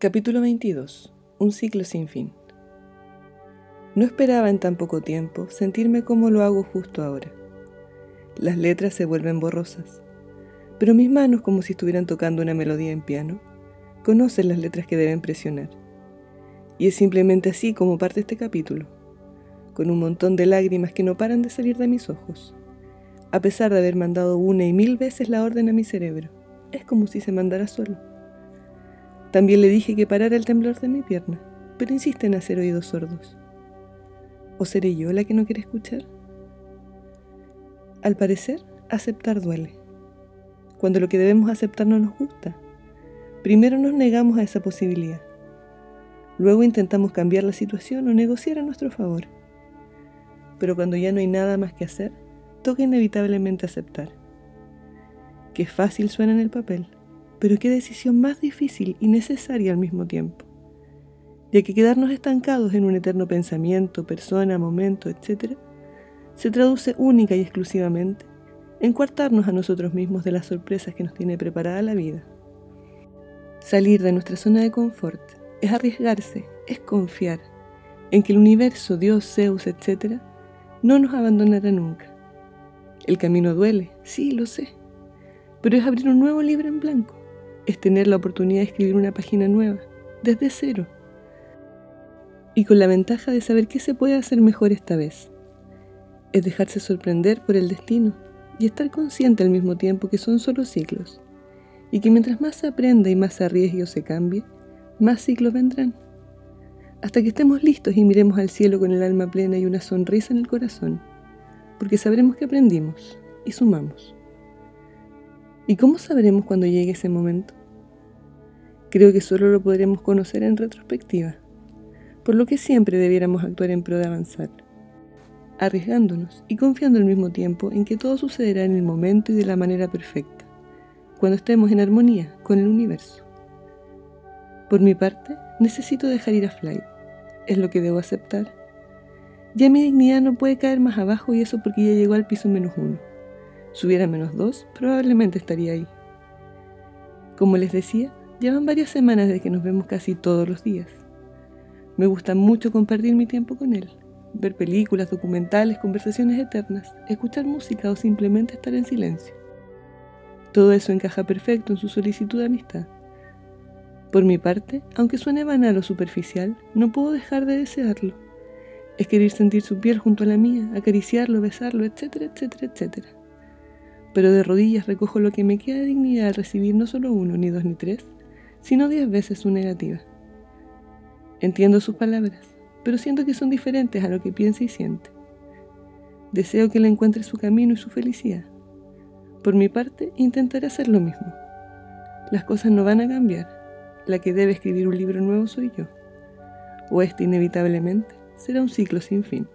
Capítulo 22. Un ciclo sin fin. No esperaba en tan poco tiempo sentirme como lo hago justo ahora. Las letras se vuelven borrosas, pero mis manos, como si estuvieran tocando una melodía en piano, conocen las letras que deben presionar. Y es simplemente así como parte este capítulo, con un montón de lágrimas que no paran de salir de mis ojos, a pesar de haber mandado una y mil veces la orden a mi cerebro. Es como si se mandara solo. También le dije que parara el temblor de mi pierna, pero insiste en hacer oídos sordos. ¿O seré yo la que no quiere escuchar? Al parecer, aceptar duele. Cuando lo que debemos aceptar no nos gusta, primero nos negamos a esa posibilidad. Luego intentamos cambiar la situación o negociar a nuestro favor. Pero cuando ya no hay nada más que hacer, toca inevitablemente aceptar. Qué fácil suena en el papel, pero qué decisión más difícil y necesaria al mismo tiempo. Ya que quedarnos estancados en un eterno pensamiento, persona, momento, etc., se traduce única y exclusivamente en coartarnos a nosotros mismos de las sorpresas que nos tiene preparada la vida. Salir de nuestra zona de confort es arriesgarse, es confiar en que el universo, Dios, Zeus, etc., no nos abandonará nunca. El camino duele, sí, lo sé, pero es abrir un nuevo libro en blanco es tener la oportunidad de escribir una página nueva, desde cero. Y con la ventaja de saber qué se puede hacer mejor esta vez. Es dejarse sorprender por el destino y estar consciente al mismo tiempo que son solo ciclos. Y que mientras más se aprenda y más se arriesgue o se cambie, más ciclos vendrán. Hasta que estemos listos y miremos al cielo con el alma plena y una sonrisa en el corazón, porque sabremos que aprendimos y sumamos. ¿Y cómo sabremos cuando llegue ese momento? Creo que solo lo podremos conocer en retrospectiva, por lo que siempre debiéramos actuar en pro de avanzar, arriesgándonos y confiando al mismo tiempo en que todo sucederá en el momento y de la manera perfecta, cuando estemos en armonía con el universo. Por mi parte, necesito dejar ir a Flight, es lo que debo aceptar. Ya mi dignidad no puede caer más abajo y eso porque ya llegó al piso menos uno. Si hubiera menos dos, probablemente estaría ahí. Como les decía, Llevan varias semanas desde que nos vemos casi todos los días. Me gusta mucho compartir mi tiempo con él, ver películas, documentales, conversaciones eternas, escuchar música o simplemente estar en silencio. Todo eso encaja perfecto en su solicitud de amistad. Por mi parte, aunque suene banal o superficial, no puedo dejar de desearlo. Es querer sentir su piel junto a la mía, acariciarlo, besarlo, etcétera, etcétera, etcétera. Pero de rodillas recojo lo que me queda de dignidad al recibir no solo uno, ni dos, ni tres, sino diez veces su negativa. Entiendo sus palabras, pero siento que son diferentes a lo que piensa y siente. Deseo que le encuentre su camino y su felicidad. Por mi parte, intentaré hacer lo mismo. Las cosas no van a cambiar. La que debe escribir un libro nuevo soy yo. O este inevitablemente será un ciclo sin fin.